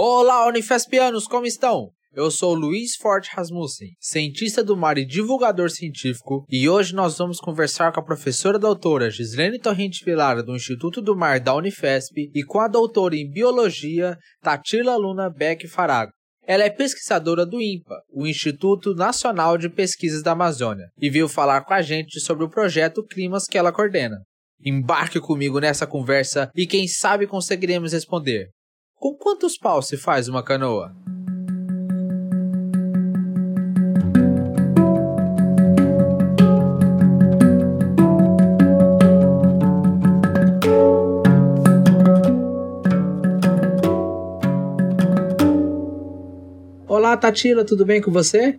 Olá, Unifespianos, como estão? Eu sou Luiz Forte Rasmussen, cientista do mar e divulgador científico, e hoje nós vamos conversar com a professora doutora Gislene Torrente Vilara do Instituto do Mar da Unifesp e com a doutora em Biologia Tatila Luna Beck Farago. Ela é pesquisadora do INPA, o Instituto Nacional de Pesquisas da Amazônia, e veio falar com a gente sobre o projeto Climas que ela coordena. Embarque comigo nessa conversa e quem sabe conseguiremos responder. Com quantos paus se faz uma canoa? Olá, Tatila, tudo bem com você?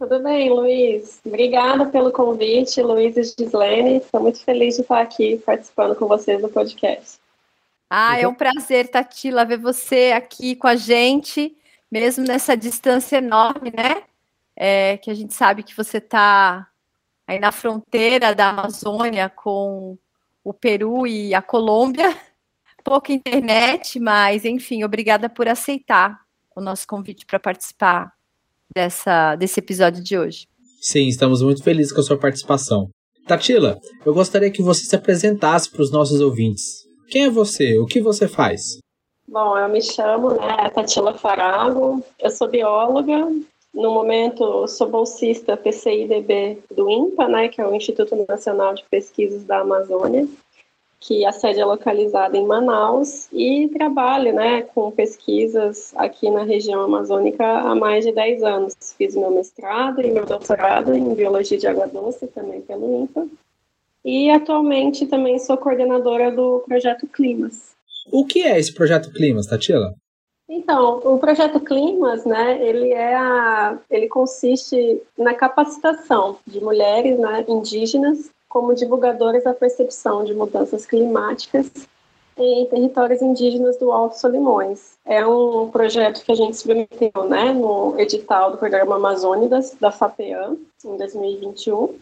Tudo bem, Luiz. Obrigada pelo convite, Luiz e Gislene. Estou muito feliz de estar aqui participando com vocês do podcast. Ah, é um prazer, Tatila, ver você aqui com a gente, mesmo nessa distância enorme, né? É, que a gente sabe que você está aí na fronteira da Amazônia com o Peru e a Colômbia. Pouca internet, mas enfim, obrigada por aceitar o nosso convite para participar dessa, desse episódio de hoje. Sim, estamos muito felizes com a sua participação. Tatila, eu gostaria que você se apresentasse para os nossos ouvintes. Quem é você? O que você faz? Bom, eu me chamo né, Tatila Farago, eu sou bióloga, no momento sou bolsista PCI-DB do INPA, né, que é o Instituto Nacional de Pesquisas da Amazônia, que a sede é localizada em Manaus e trabalho né, com pesquisas aqui na região amazônica há mais de 10 anos. Fiz meu mestrado e meu doutorado em Biologia de Água Doce também pelo INPA e atualmente também sou coordenadora do projeto Climas. O que é esse projeto Climas, Tatila? Então, o projeto Climas, né, ele é a, ele consiste na capacitação de mulheres, né, indígenas como divulgadoras da percepção de mudanças climáticas em territórios indígenas do Alto Solimões. É um projeto que a gente submeteu, né, no edital do Programa Amazônidas da FAPEAM em 2021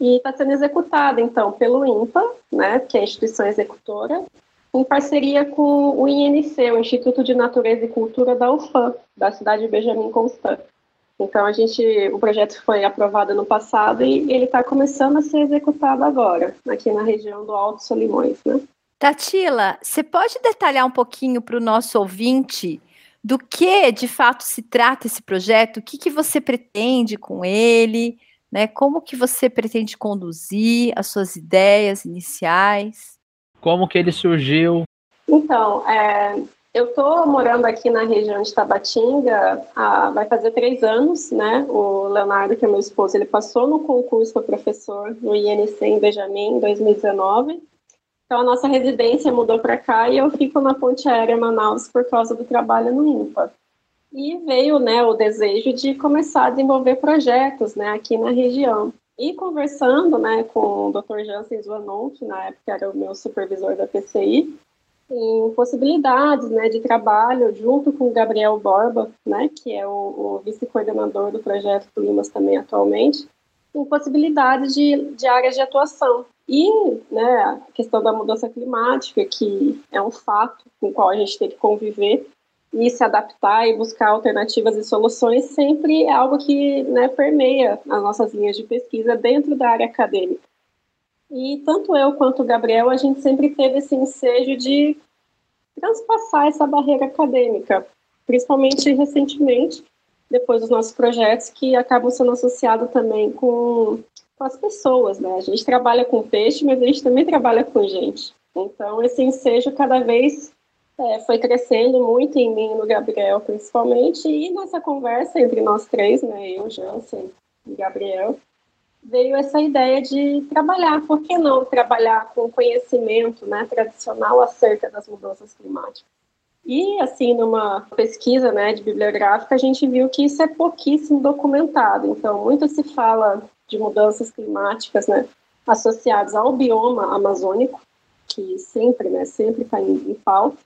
e está sendo executada, então, pelo INPA, né, que é a instituição executora, em parceria com o INC, o Instituto de Natureza e Cultura da UFAM, da cidade de Benjamin Constant. Então, a gente, o projeto foi aprovado no passado e ele está começando a ser executado agora, aqui na região do Alto Solimões, né? Tatila, você pode detalhar um pouquinho para o nosso ouvinte do que de fato se trata esse projeto? O que, que você pretende com ele? Né? Como que você pretende conduzir as suas ideias iniciais? Como que ele surgiu? Então, é, eu estou morando aqui na região de Tabatinga, há, vai fazer três anos, né? O Leonardo, que é meu esposo, ele passou no concurso para professor no INC em Benjamin, em 2019. Então, a nossa residência mudou para cá e eu fico na Ponte Aérea Manaus por causa do trabalho no INPA. E veio né, o desejo de começar a desenvolver projetos né, aqui na região. E conversando né, com o Dr. Jansen Zuanon, que na época era o meu supervisor da PCI, em possibilidades né, de trabalho junto com o Gabriel Borba, né, que é o, o vice-coordenador do projeto Climas também atualmente, em possibilidades de, de áreas de atuação. E né, a questão da mudança climática, que é um fato com o qual a gente tem que conviver, e se adaptar e buscar alternativas e soluções sempre é algo que né, permeia as nossas linhas de pesquisa dentro da área acadêmica. E tanto eu quanto o Gabriel, a gente sempre teve esse ensejo de transpassar essa barreira acadêmica, principalmente recentemente, depois dos nossos projetos que acabam sendo associados também com, com as pessoas, né? A gente trabalha com peixe, mas a gente também trabalha com gente. Então, esse ensejo cada vez é, foi crescendo muito em mim, no Gabriel principalmente, e nessa conversa entre nós três, né, eu, Jansen e Gabriel, veio essa ideia de trabalhar, por que não trabalhar com conhecimento né, tradicional acerca das mudanças climáticas. E, assim, numa pesquisa né, de bibliográfica, a gente viu que isso é pouquíssimo documentado. Então, muito se fala de mudanças climáticas né, associadas ao bioma amazônico, que sempre, né, sempre está em, em pauta,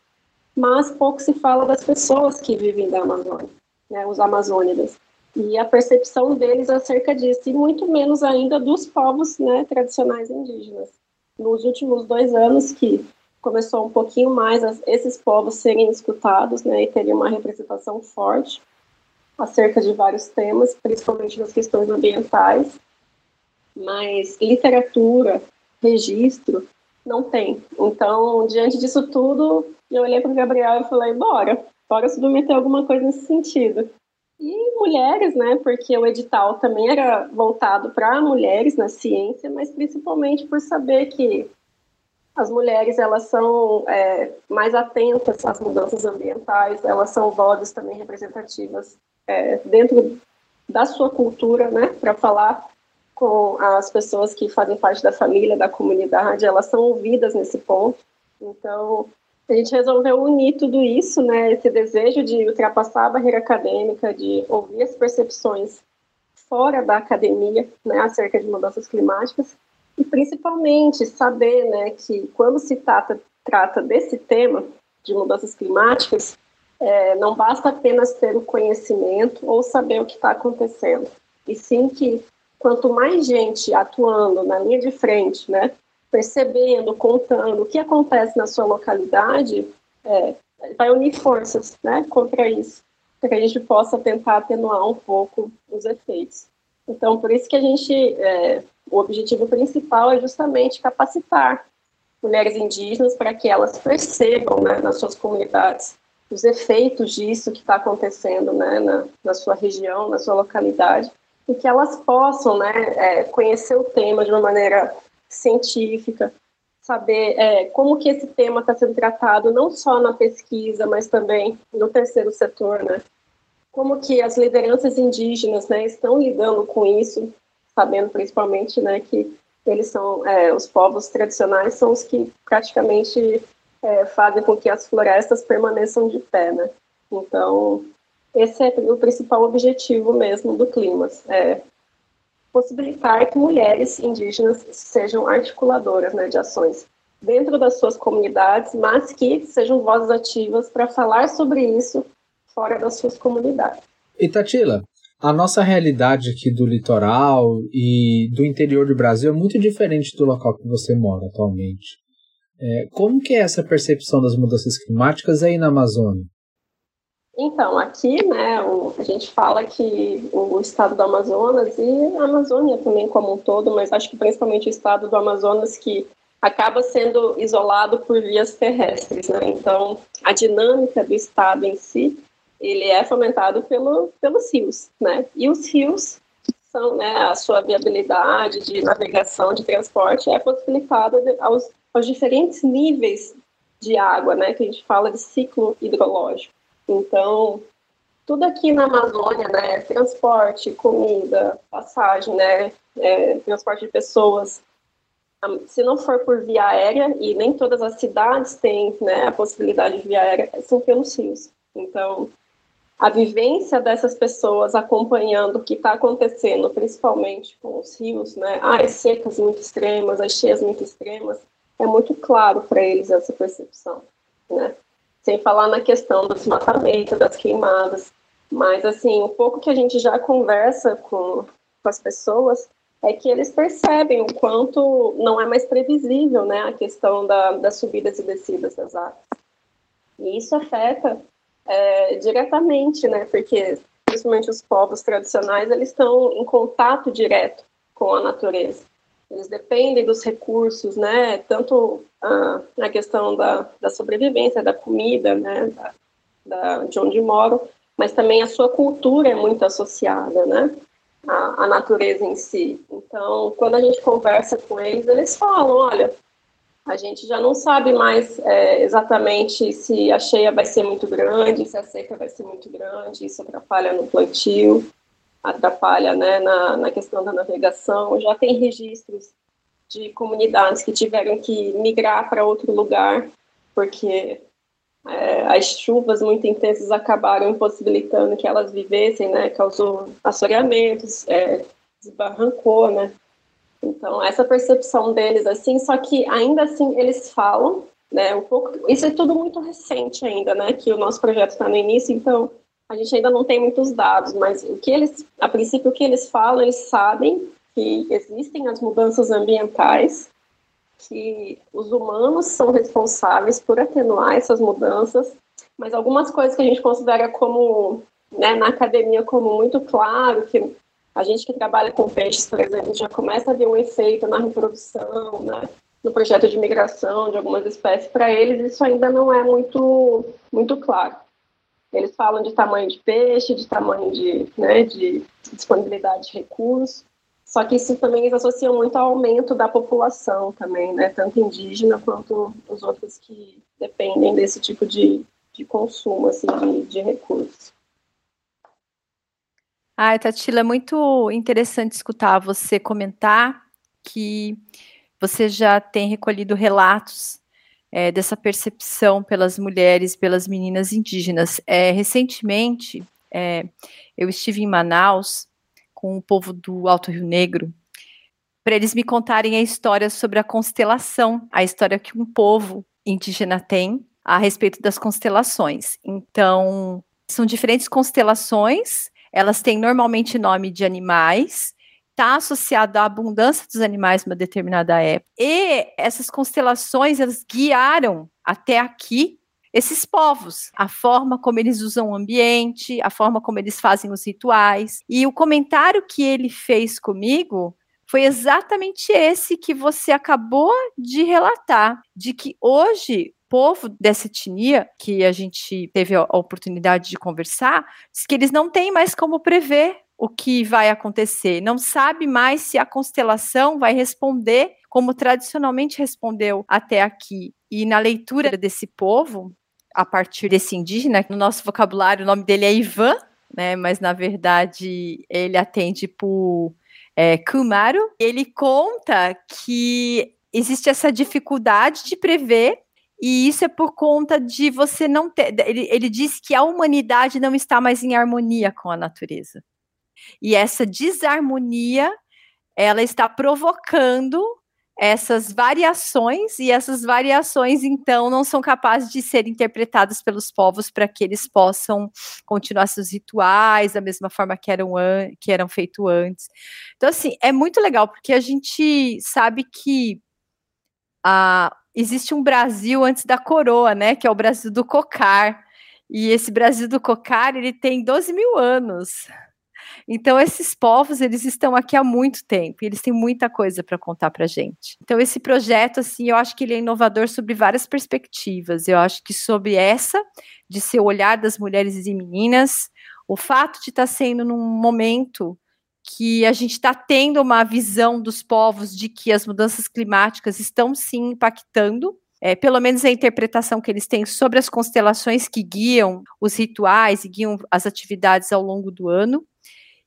mas pouco se fala das pessoas que vivem da Amazônia, né, os amazônidas, e a percepção deles acerca disso, e muito menos ainda dos povos né, tradicionais indígenas. Nos últimos dois anos que começou um pouquinho mais a, esses povos serem escutados, né, e teria uma representação forte acerca de vários temas, principalmente das questões ambientais, mas literatura, registro, não tem. Então, diante disso tudo, eu olhei para o Gabriel e falei, bora, bora submeter alguma coisa nesse sentido. E mulheres, né, porque o edital também era voltado para mulheres na ciência, mas principalmente por saber que as mulheres elas são é, mais atentas às mudanças ambientais, elas são vozes também representativas é, dentro da sua cultura, né, para falar com as pessoas que fazem parte da família, da comunidade, elas são ouvidas nesse ponto. Então, a gente resolveu unir tudo isso, né, esse desejo de ultrapassar a barreira acadêmica, de ouvir as percepções fora da academia, né, acerca de mudanças climáticas, e principalmente saber, né, que quando se trata, trata desse tema de mudanças climáticas, é, não basta apenas ter o conhecimento ou saber o que está acontecendo, e sim que quanto mais gente atuando na linha de frente, né, percebendo, contando o que acontece na sua localidade, é, vai unir forças né, contra isso, para que a gente possa tentar atenuar um pouco os efeitos. Então, por isso que a gente, é, o objetivo principal é justamente capacitar mulheres indígenas para que elas percebam né, nas suas comunidades os efeitos disso que está acontecendo né, na, na, sua região, na sua localidade, e que elas possam né, é, conhecer o tema de uma maneira científica, saber é, como que esse tema está sendo tratado não só na pesquisa, mas também no terceiro setor, né? Como que as lideranças indígenas, né, estão lidando com isso, sabendo principalmente, né, que eles são é, os povos tradicionais são os que praticamente é, fazem com que as florestas permaneçam de pé, né? Então, esse é o principal objetivo mesmo do Climas, é possibilitar que mulheres indígenas sejam articuladoras né, de ações dentro das suas comunidades, mas que sejam vozes ativas para falar sobre isso fora das suas comunidades. E Tatila, a nossa realidade aqui do litoral e do interior do Brasil é muito diferente do local que você mora atualmente. É, como que é essa percepção das mudanças climáticas aí na Amazônia? Então, aqui, né, o, a gente fala que o estado do Amazonas e a Amazônia também como um todo, mas acho que principalmente o estado do Amazonas que acaba sendo isolado por vias terrestres, né? Então, a dinâmica do estado em si, ele é fomentado pelo, pelos rios, né? E os rios são, né, a sua viabilidade de navegação, de transporte é possibilitada aos aos diferentes níveis de água, né, que a gente fala de ciclo hidrológico. Então, tudo aqui na Amazônia, né, transporte, comida, passagem, né, é, transporte de pessoas, se não for por via aérea, e nem todas as cidades têm né, a possibilidade de via aérea, são pelos rios. Então, a vivência dessas pessoas acompanhando o que está acontecendo, principalmente com os rios, né, as secas muito extremas, as cheias muito extremas, é muito claro para eles essa percepção, né? Sem falar na questão do desmatamento, das queimadas, mas assim, um pouco que a gente já conversa com, com as pessoas é que eles percebem o quanto não é mais previsível, né, a questão da, das subidas e descidas das águas. E isso afeta é, diretamente, né, porque principalmente os povos tradicionais, eles estão em contato direto com a natureza. Eles dependem dos recursos, né? Tanto na questão da, da sobrevivência, da comida, né? Da, da, de onde moram, mas também a sua cultura é muito associada, né? A, a natureza em si. Então, quando a gente conversa com eles, eles falam, olha, a gente já não sabe mais é, exatamente se a cheia vai ser muito grande, se a seca vai ser muito grande, isso atrapalha no plantio atrapalha né, na, na questão da navegação. Já tem registros de comunidades que tiveram que migrar para outro lugar, porque é, as chuvas muito intensas acabaram impossibilitando que elas vivessem, né, causou assoreamentos, é, desbarrancou, né. Então, essa percepção deles, assim, só que ainda assim eles falam, né, um pouco, isso é tudo muito recente ainda, né, que o nosso projeto está no início, então a gente ainda não tem muitos dados, mas o que eles, a princípio, o que eles falam, eles sabem que existem as mudanças ambientais, que os humanos são responsáveis por atenuar essas mudanças, mas algumas coisas que a gente considera como, né, na academia, como muito claro, que a gente que trabalha com peixes, por exemplo, já começa a ver um efeito na reprodução, né, no projeto de migração de algumas espécies, para eles isso ainda não é muito, muito claro. Eles falam de tamanho de peixe, de tamanho de, né, de disponibilidade de recursos, só que isso também eles associam muito ao aumento da população também, né, tanto indígena quanto os outros que dependem desse tipo de, de consumo, assim, de, de recursos. Ai, Tatila, é muito interessante escutar você comentar que você já tem recolhido relatos é, dessa percepção pelas mulheres, pelas meninas indígenas. É, recentemente, é, eu estive em Manaus com o povo do Alto Rio Negro para eles me contarem a história sobre a constelação, a história que um povo indígena tem a respeito das constelações. Então, são diferentes constelações, elas têm normalmente nome de animais está associado à abundância dos animais numa determinada época. E essas constelações, elas guiaram até aqui esses povos, a forma como eles usam o ambiente, a forma como eles fazem os rituais. E o comentário que ele fez comigo foi exatamente esse que você acabou de relatar, de que hoje povo dessa etnia que a gente teve a oportunidade de conversar, diz que eles não têm mais como prever o que vai acontecer, não sabe mais se a constelação vai responder como tradicionalmente respondeu até aqui. E na leitura desse povo, a partir desse indígena, no nosso vocabulário o nome dele é Ivan, né, mas na verdade ele atende por é, Kumaru. Ele conta que existe essa dificuldade de prever e isso é por conta de você não ter. Ele, ele diz que a humanidade não está mais em harmonia com a natureza. E essa desarmonia, ela está provocando essas variações, e essas variações, então, não são capazes de ser interpretadas pelos povos para que eles possam continuar seus rituais da mesma forma que eram, que eram feitos antes. Então, assim, é muito legal, porque a gente sabe que ah, existe um Brasil antes da coroa, né? Que é o Brasil do cocar. E esse Brasil do cocar, ele tem 12 mil anos. Então, esses povos, eles estão aqui há muito tempo, e eles têm muita coisa para contar para gente. Então, esse projeto, assim, eu acho que ele é inovador sobre várias perspectivas. Eu acho que sobre essa, de ser o olhar das mulheres e meninas, o fato de estar tá sendo num momento que a gente está tendo uma visão dos povos de que as mudanças climáticas estão sim impactando é, pelo menos a interpretação que eles têm sobre as constelações que guiam os rituais e guiam as atividades ao longo do ano.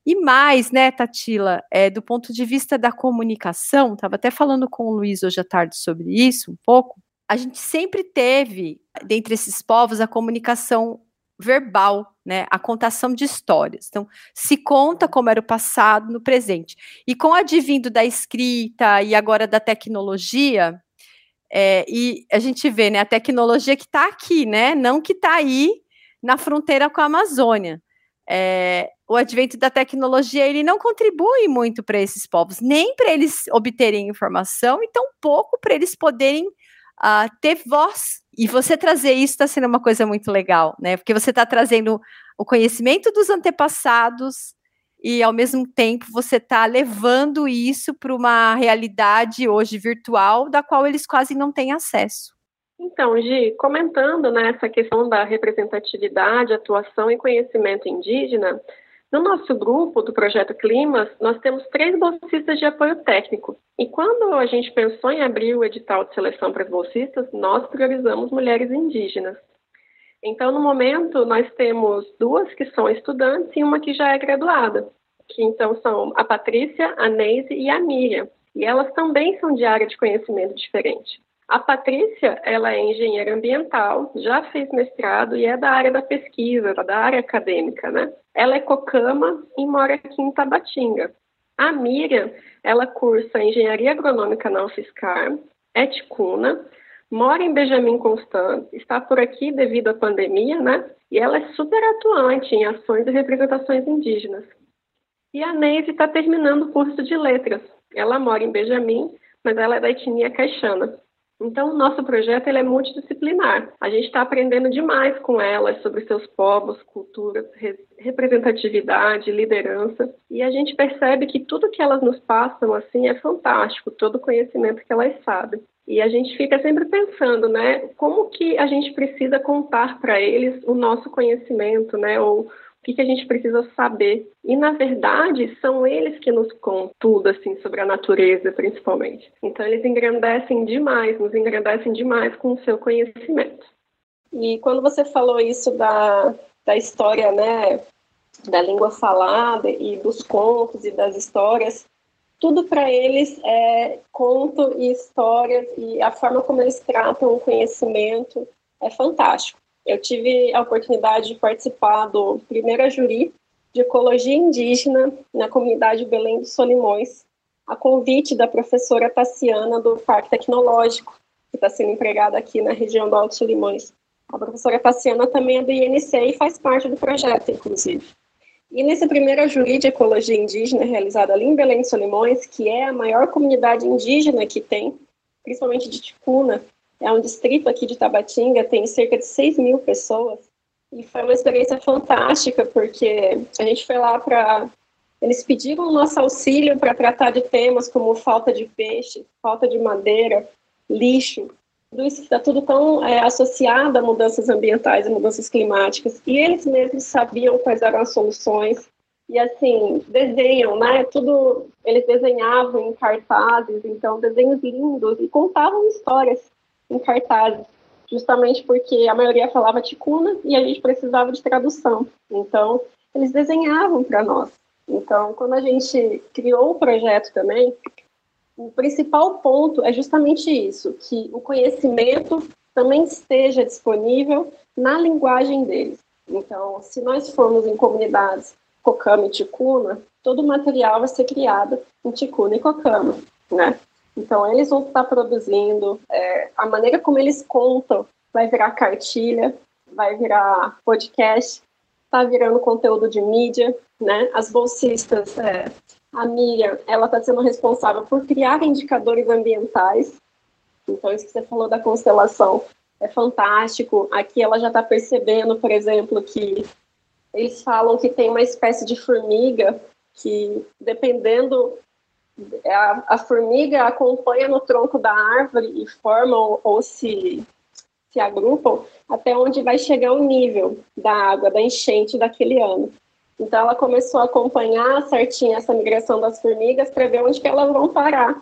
E mais, né, Tatila, é, do ponto de vista da comunicação, estava até falando com o Luiz hoje à tarde sobre isso um pouco. A gente sempre teve, dentre esses povos, a comunicação verbal, né, a contação de histórias. Então, se conta como era o passado no presente. E com o advindo da escrita e agora da tecnologia, é, e a gente vê, né, a tecnologia que está aqui, né, não que está aí na fronteira com a Amazônia é, o advento da tecnologia ele não contribui muito para esses povos, nem para eles obterem informação e tão pouco para eles poderem uh, ter voz. E você trazer isso está sendo uma coisa muito legal, né? Porque você está trazendo o conhecimento dos antepassados e ao mesmo tempo você está levando isso para uma realidade hoje virtual da qual eles quase não têm acesso. Então, Gi, comentando né, questão da representatividade, atuação e conhecimento indígena, no nosso grupo do Projeto Climas, nós temos três bolsistas de apoio técnico. E quando a gente pensou em abrir o edital de seleção para as bolsistas, nós priorizamos mulheres indígenas. Então, no momento, nós temos duas que são estudantes e uma que já é graduada, que então são a Patrícia, a Neise e a Miriam. E elas também são de área de conhecimento diferente. A Patrícia, ela é engenheira ambiental, já fez mestrado e é da área da pesquisa, da área acadêmica, né? Ela é cocama e mora aqui em Tabatinga. A Miriam, ela cursa engenharia agronômica na UFSCar, é ticuna, mora em Benjamin Constant, está por aqui devido à pandemia, né? E ela é super atuante em ações e representações indígenas. E a Neise está terminando o curso de letras. Ela mora em Benjamin, mas ela é da etnia caixana. Então, o nosso projeto ele é multidisciplinar. A gente está aprendendo demais com elas sobre seus povos, culturas, re representatividade, liderança. E a gente percebe que tudo que elas nos passam assim é fantástico, todo o conhecimento que elas sabem. E a gente fica sempre pensando, né, como que a gente precisa contar para eles o nosso conhecimento, né, ou que, que a gente precisa saber. E, na verdade, são eles que nos contam tudo, assim, sobre a natureza, principalmente. Então, eles engrandecem demais, nos engrandecem demais com o seu conhecimento. E quando você falou isso da, da história, né, da língua falada e dos contos e das histórias, tudo para eles é conto e histórias e a forma como eles tratam o conhecimento é fantástico. Eu tive a oportunidade de participar do primeiro júri de ecologia indígena na comunidade Belém dos Solimões, a convite da professora Tassiana do Parque Tecnológico, que está sendo empregada aqui na região do Alto Solimões. A professora Tassiana também é do INC e faz parte do projeto, inclusive. E nesse primeiro júri de ecologia indígena realizado ali em Belém dos Solimões, que é a maior comunidade indígena que tem, principalmente de Ticuna, é um distrito aqui de Tabatinga, tem cerca de 6 mil pessoas. E foi uma experiência fantástica, porque a gente foi lá para. Eles pediram o nosso auxílio para tratar de temas como falta de peixe, falta de madeira, lixo. Tudo isso está tudo tão é, associado a mudanças ambientais e mudanças climáticas. E eles mesmos sabiam quais eram as soluções. E assim, desenham, né? Tudo. Eles desenhavam em cartazes, então, desenhos lindos e contavam histórias em cartazes, justamente porque a maioria falava ticuna e a gente precisava de tradução. Então, eles desenhavam para nós. Então, quando a gente criou o projeto também, o principal ponto é justamente isso, que o conhecimento também esteja disponível na linguagem deles. Então, se nós formos em comunidades Cocama e Ticuna, todo o material vai ser criado em Ticuna e Cocama, né? Então, eles vão estar produzindo, é, a maneira como eles contam vai virar cartilha, vai virar podcast, está virando conteúdo de mídia, né? As bolsistas, é, a Miriam, ela está sendo responsável por criar indicadores ambientais. Então, isso que você falou da constelação é fantástico. Aqui ela já está percebendo, por exemplo, que eles falam que tem uma espécie de formiga que, dependendo a, a, formiga acompanha no tronco da árvore e formam ou se, se agrupam até onde vai chegar o nível da água, da enchente daquele ano. Então ela começou a acompanhar certinho essa migração das formigas para ver onde que elas vão parar.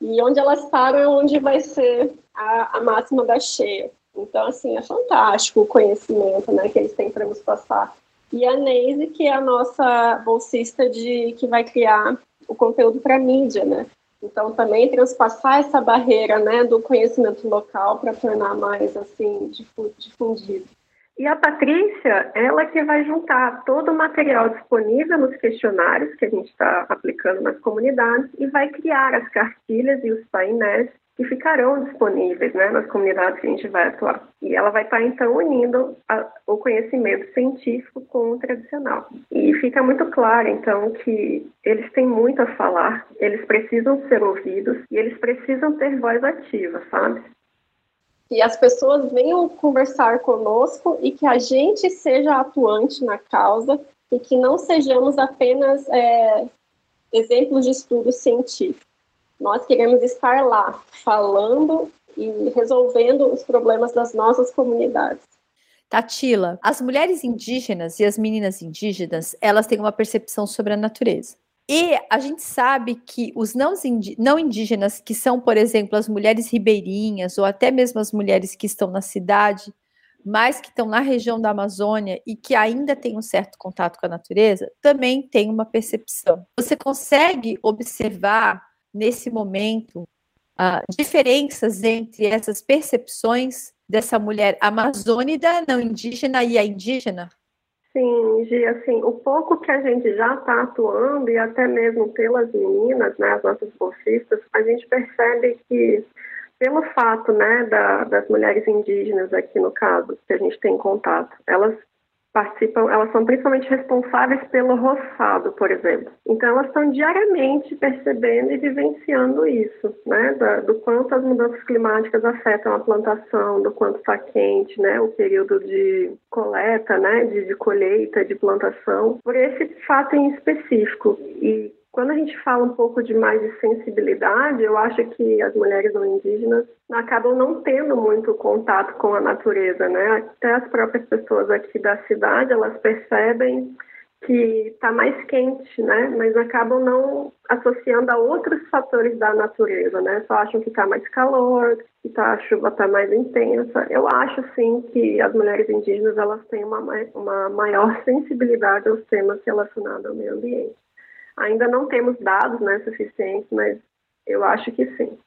E onde elas param é onde vai ser a, a máxima da cheia. Então, assim, é fantástico o conhecimento né, que eles têm para nos passar. E a Neise, que é a nossa bolsista de que vai criar o conteúdo para mídia, né? Então, também transpassar essa barreira né, do conhecimento local para tornar mais assim difundido. E a Patrícia, ela que vai juntar todo o material disponível nos questionários que a gente está aplicando nas comunidades e vai criar as cartilhas e os painéis que ficarão disponíveis né, nas comunidades que a gente vai atuar. E ela vai estar, então, unindo a, o conhecimento científico com o tradicional. E fica muito claro, então, que eles têm muito a falar, eles precisam ser ouvidos e eles precisam ter voz ativa, sabe? Que as pessoas venham conversar conosco e que a gente seja atuante na causa e que não sejamos apenas é, exemplos de estudo científico. Nós queremos estar lá, falando e resolvendo os problemas das nossas comunidades. Tatila, as mulheres indígenas e as meninas indígenas, elas têm uma percepção sobre a natureza. E a gente sabe que os não, indígenas, que são, por exemplo, as mulheres ribeirinhas, ou até mesmo as mulheres que estão na cidade, mas que estão na região da Amazônia e que ainda têm um certo contato com a natureza, também têm uma percepção. Você consegue observar nesse momento uh, diferenças entre essas percepções dessa mulher amazônida, não indígena e a indígena? Sim, Gi, assim, o pouco que a gente já está atuando, e até mesmo pelas meninas, né, as nossas bolsistas, a gente percebe que, pelo fato né, da, das mulheres indígenas aqui no caso, que a gente tem contato, elas participam, elas são principalmente responsáveis pelo roçado, por exemplo. Então elas estão diariamente percebendo e vivenciando isso, né, do quanto as mudanças climáticas afetam a plantação, do quanto está quente, né, o período de coleta, né, de, de colheita, de plantação, por esse fato em específico. E quando a gente fala um pouco de mais de sensibilidade, eu acho que as mulheres não indígenas acabam não tendo muito contato com a natureza, né? Até as próprias pessoas aqui da cidade, elas percebem que está mais quente, né? Mas acabam não associando a outros fatores da natureza, né? Só acham que está mais calor, que tá, a chuva está mais intensa. Eu acho, sim, que as mulheres indígenas elas têm uma, uma maior sensibilidade aos temas relacionados ao meio ambiente. Ainda não temos dados né, suficientes, mas eu acho que sim.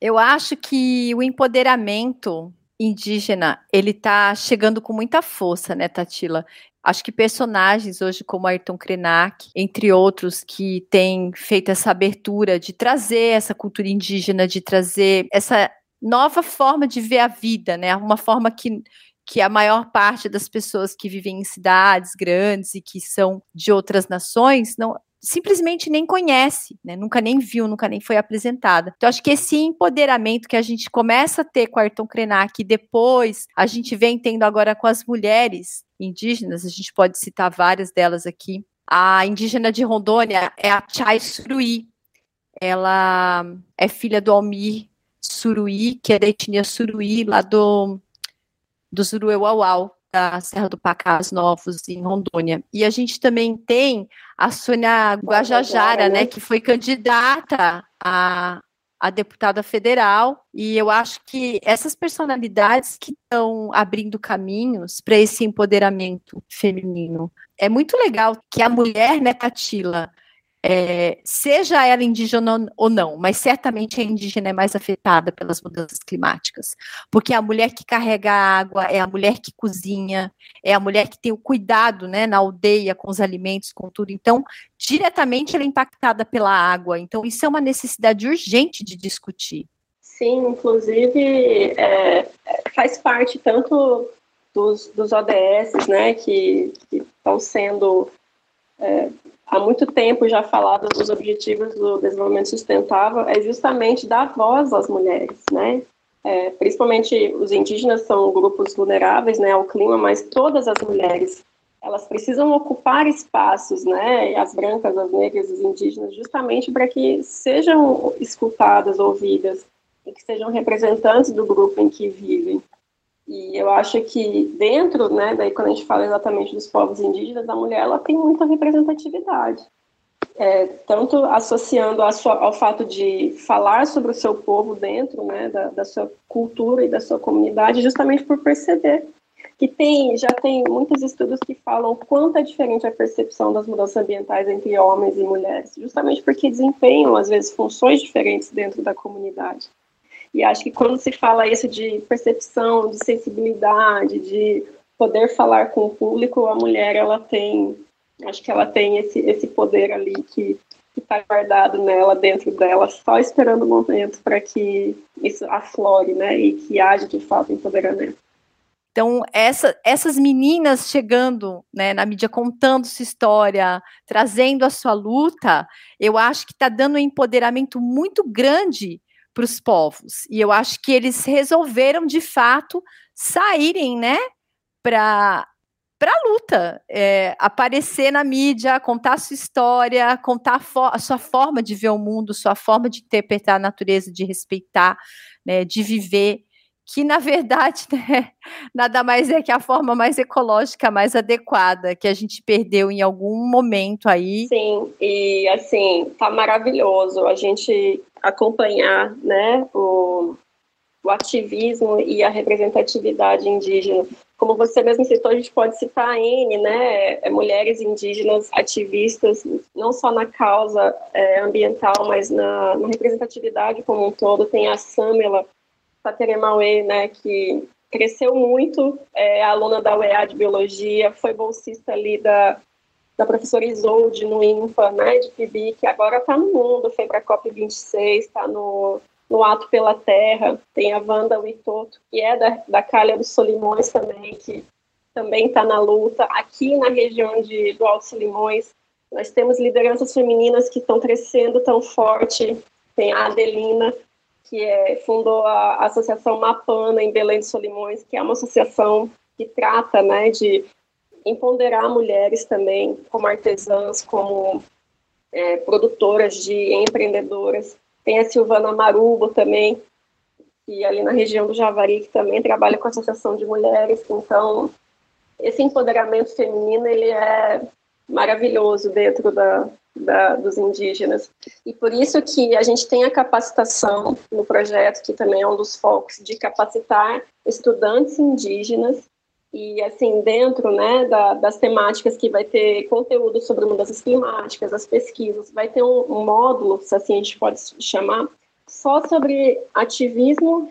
Eu acho que o empoderamento indígena ele está chegando com muita força, né, Tatila? Acho que personagens hoje como Ayrton Krenak, entre outros, que têm feito essa abertura de trazer essa cultura indígena, de trazer essa nova forma de ver a vida, né? Uma forma que que a maior parte das pessoas que vivem em cidades grandes e que são de outras nações não simplesmente nem conhece, né? Nunca nem viu, nunca nem foi apresentada. Então acho que esse empoderamento que a gente começa a ter com Ayrton Krenak e depois a gente vem tendo agora com as mulheres indígenas, a gente pode citar várias delas aqui. A indígena de Rondônia é a Chai Suruí. Ela é filha do Almir Suruí, que é da etnia Suruí, lá do do Zurueuauau, da Serra do Pacás Novos, em Rondônia. E a gente também tem a Sônia Guajajara, né, que foi candidata a, a deputada federal, e eu acho que essas personalidades que estão abrindo caminhos para esse empoderamento feminino. É muito legal que a mulher, né, Tatila, é, seja ela indígena ou não, mas certamente a indígena é mais afetada pelas mudanças climáticas, porque é a mulher que carrega a água, é a mulher que cozinha, é a mulher que tem o cuidado né, na aldeia com os alimentos, com tudo. Então, diretamente ela é impactada pela água. Então, isso é uma necessidade urgente de discutir. Sim, inclusive é, faz parte tanto dos, dos ODS, né, que estão sendo é, há muito tempo já falado dos objetivos do desenvolvimento sustentável é justamente dar voz às mulheres, né? É, principalmente os indígenas são grupos vulneráveis, né, ao clima, mas todas as mulheres elas precisam ocupar espaços, né, as brancas, as negras, os indígenas, justamente para que sejam escutadas, ouvidas e que sejam representantes do grupo em que vivem. E eu acho que dentro, né, daí quando a gente fala exatamente dos povos indígenas, a mulher ela tem muita representatividade. É, tanto associando sua, ao fato de falar sobre o seu povo dentro né, da, da, sua cultura e da sua comunidade, justamente por perceber que tem, já tem muitos estudos que falam quanto é diferente a percepção das mudanças ambientais entre homens e mulheres, justamente porque desempenham, às vezes, funções diferentes dentro da comunidade. E acho que quando se fala isso de percepção, de sensibilidade, de poder falar com o público, a mulher ela tem, acho que ela tem esse, esse poder ali que está guardado nela, dentro dela, só esperando o momento para que isso aflore, né, e que haja de fato empoderamento. Então, essa, essas meninas chegando né, na mídia, contando sua história, trazendo a sua luta, eu acho que está dando um empoderamento muito grande para os povos. E eu acho que eles resolveram, de fato, saírem, né, para para a luta, é, aparecer na mídia, contar sua história, contar a, a, sua forma de ver o mundo, sua forma de interpretar a natureza, de respeitar, né, de viver, que na verdade né, nada mais é que a forma mais ecológica, mais adequada que a gente perdeu em algum momento aí. Sim, e assim tá maravilhoso a gente acompanhar, né, o, o ativismo e a representatividade indígena. Como você mesmo citou, a gente pode citar a N, né, é, mulheres indígenas ativistas, não só na causa é, ambiental, mas na, na, representatividade como um todo. Tem a Samela Sateremauê, né, que cresceu muito, é aluna da UEA de Biologia, foi bolsista ali da da professora Isolde no INPA, né, de PIB, que agora está no mundo, foi para a COP26, está no, no Ato pela Terra, tem a Wanda Witoto, que é da, da Calha dos Solimões também, que também está na luta. Aqui na região de, do Alto Limões, nós temos lideranças femininas que estão crescendo tão forte. Tem a Adelina, que é, fundou a Associação Mapana em Belém de Solimões, que é uma associação que trata né, de empoderar mulheres também como artesãs, como é, produtoras de empreendedoras. Tem a Silvana Marubo também, que ali na região do Javari, que também trabalha com a Associação de Mulheres. Então, esse empoderamento feminino, ele é maravilhoso dentro da, da, dos indígenas. E por isso que a gente tem a capacitação no projeto, que também é um dos focos, de capacitar estudantes indígenas e assim dentro né da, das temáticas que vai ter conteúdo sobre mudanças climáticas as pesquisas vai ter um, um módulo se assim a gente pode chamar só sobre ativismo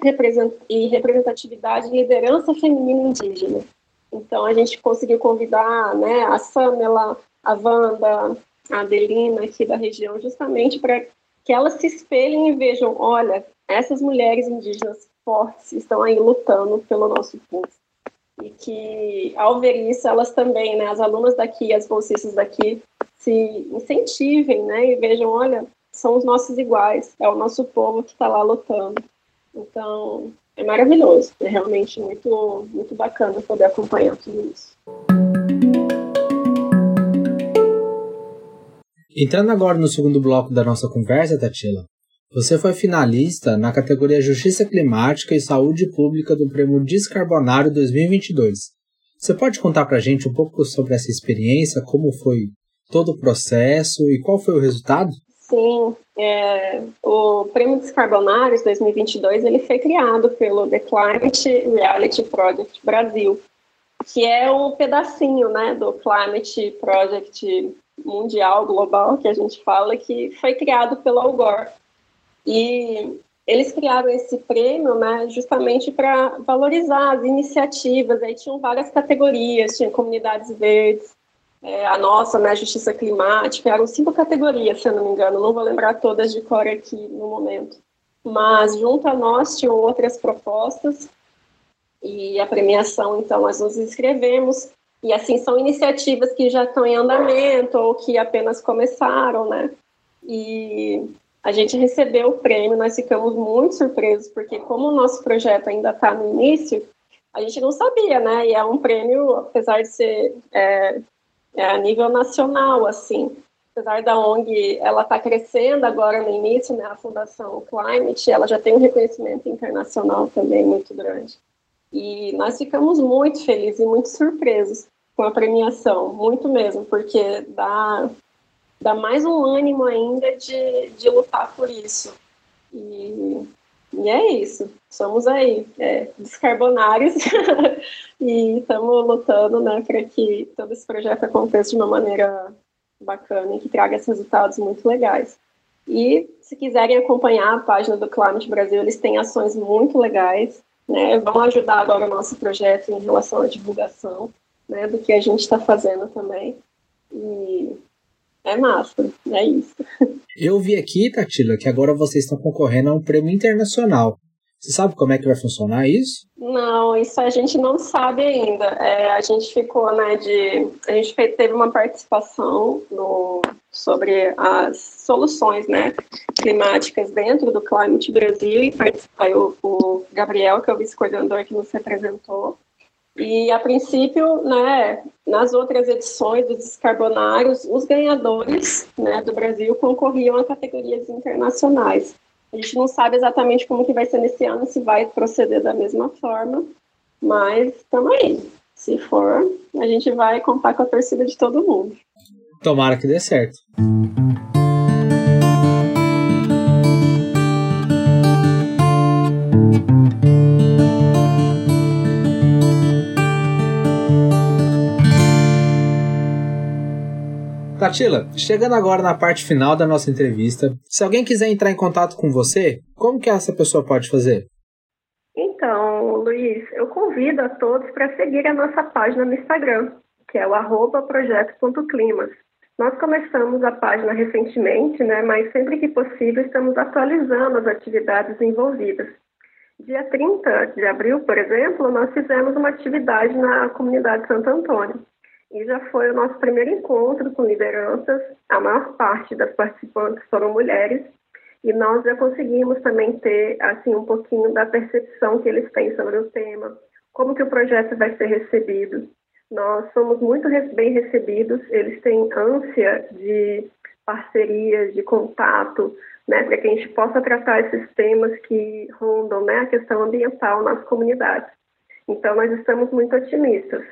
e representatividade e liderança feminina indígena então a gente conseguiu convidar né a Samela a Wanda a Adelina aqui da região, justamente para que elas se espelhem e vejam, olha, essas mulheres indígenas fortes estão aí lutando pelo nosso povo. E que, ao ver isso, elas também, né, as alunas daqui, as bolsistas daqui, se incentivem, né, e vejam, olha, são os nossos iguais, é o nosso povo que está lá lutando. Então, é maravilhoso, é realmente muito, muito bacana poder acompanhar tudo isso. Entrando agora no segundo bloco da nossa conversa, Tatila, você foi finalista na categoria Justiça Climática e Saúde Pública do Prêmio Descarbonário 2022. Você pode contar para a gente um pouco sobre essa experiência, como foi todo o processo e qual foi o resultado? Sim, é, o Prêmio Descarbonários 2022 ele foi criado pelo The Climate Reality Project Brasil, que é um pedacinho né, do Climate Project mundial, global, que a gente fala, que foi criado pelo Al Gore. E eles criaram esse prêmio né, justamente para valorizar as iniciativas. Aí tinham várias categorias, tinha comunidades verdes, é, a nossa, né, justiça climática, eram cinco categorias, se eu não me engano, não vou lembrar todas de cor aqui no momento. Mas junto a nós tinham outras propostas e a premiação, então, nós nos inscrevemos e assim são iniciativas que já estão em andamento ou que apenas começaram, né? E a gente recebeu o prêmio, nós ficamos muito surpresos, porque como o nosso projeto ainda está no início, a gente não sabia, né? E é um prêmio, apesar de ser é, é a nível nacional, assim, apesar da ONG, ela está crescendo agora no início, né? A Fundação Climate, ela já tem um reconhecimento internacional também muito grande. E nós ficamos muito felizes e muito surpresos com a premiação, muito mesmo, porque dá, dá mais um ânimo ainda de, de lutar por isso. E, e é isso, somos aí, é, descarbonários, e estamos lutando né, para que todo esse projeto aconteça de uma maneira bacana e que traga esses resultados muito legais. E se quiserem acompanhar a página do Climate Brasil, eles têm ações muito legais, né, vão ajudar agora o nosso projeto em relação à divulgação né, do que a gente está fazendo também. E é massa, é isso. Eu vi aqui, Tatila, que agora vocês estão concorrendo a um prêmio internacional. Você sabe como é que vai funcionar isso? Não, isso a gente não sabe ainda. É, a gente ficou, né, de... A gente teve uma participação no, sobre as soluções, né, climáticas dentro do Climate Brasil e participou o, o Gabriel, que é o vice-coordenador que nos representou. E, a princípio, né, nas outras edições dos descarbonários, os ganhadores né, do Brasil concorriam a categorias internacionais. A gente não sabe exatamente como que vai ser nesse ano, se vai proceder da mesma forma, mas estamos aí. Se for, a gente vai contar com a torcida de todo mundo. Tomara que dê certo. Tatila, chegando agora na parte final da nossa entrevista, se alguém quiser entrar em contato com você, como que essa pessoa pode fazer? Então, Luiz, eu convido a todos para seguir a nossa página no Instagram, que é o projeto.climas. Nós começamos a página recentemente, né, mas sempre que possível estamos atualizando as atividades envolvidas. Dia 30 de abril, por exemplo, nós fizemos uma atividade na comunidade Santo Antônio. E já foi o nosso primeiro encontro com lideranças. A maior parte das participantes foram mulheres. E nós já conseguimos também ter assim um pouquinho da percepção que eles têm sobre o tema, como que o projeto vai ser recebido. Nós somos muito bem recebidos, eles têm ânsia de parcerias, de contato, né, para que a gente possa tratar esses temas que rondam né, a questão ambiental nas comunidades. Então, nós estamos muito otimistas.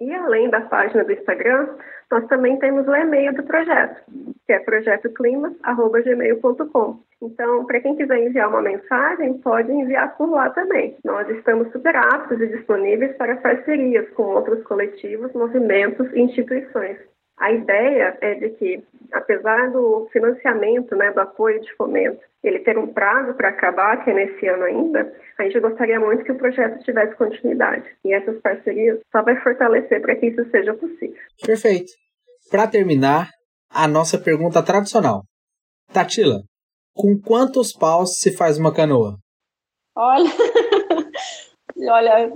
E além da página do Instagram, nós também temos o e-mail do projeto, que é projetoclimas.gmail.com. Então, para quem quiser enviar uma mensagem, pode enviar por lá também. Nós estamos super aptos e disponíveis para parcerias com outros coletivos, movimentos e instituições. A ideia é de que, apesar do financiamento, né, do apoio de fomento, ele ter um prazo para acabar, que é nesse ano ainda, a gente gostaria muito que o projeto tivesse continuidade. E essas parcerias só vai fortalecer para que isso seja possível. Perfeito. Para terminar, a nossa pergunta tradicional. Tatila, com quantos paus se faz uma canoa? Olha, olha,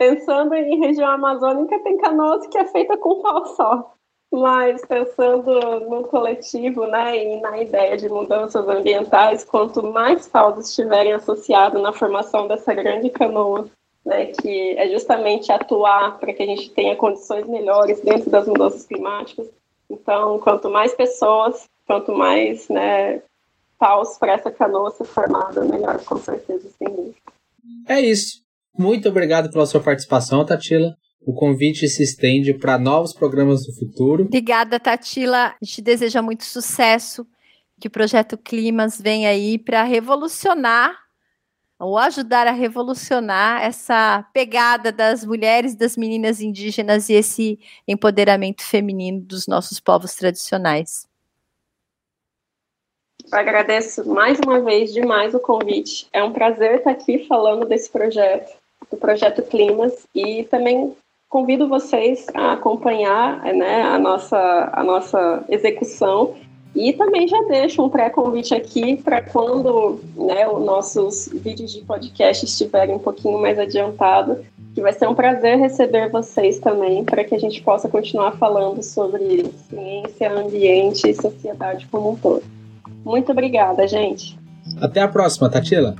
pensando em região amazônica, tem canoas que é feita com pau só. Mas pensando no coletivo, né, e na ideia de mudanças ambientais, quanto mais paus estiverem associados na formação dessa grande canoa, né, que é justamente atuar para que a gente tenha condições melhores dentro das mudanças climáticas. Então, quanto mais pessoas, quanto mais né, paus para essa canoa ser formada, melhor, com certeza, sem dúvida. É isso. Muito obrigado pela sua participação, Tatila. O convite se estende para novos programas do futuro. Obrigada, Tatila. A gente deseja muito sucesso, que o projeto Climas venha aí para revolucionar ou ajudar a revolucionar essa pegada das mulheres, das meninas indígenas e esse empoderamento feminino dos nossos povos tradicionais. Eu agradeço mais uma vez demais o convite. É um prazer estar aqui falando desse projeto do projeto Climas e também convido vocês a acompanhar né, a, nossa, a nossa execução e também já deixo um pré-convite aqui para quando né, os nossos vídeos de podcast estiverem um pouquinho mais adiantados, que vai ser um prazer receber vocês também, para que a gente possa continuar falando sobre ciência, ambiente e sociedade como um todo. Muito obrigada, gente. Até a próxima, Tatila.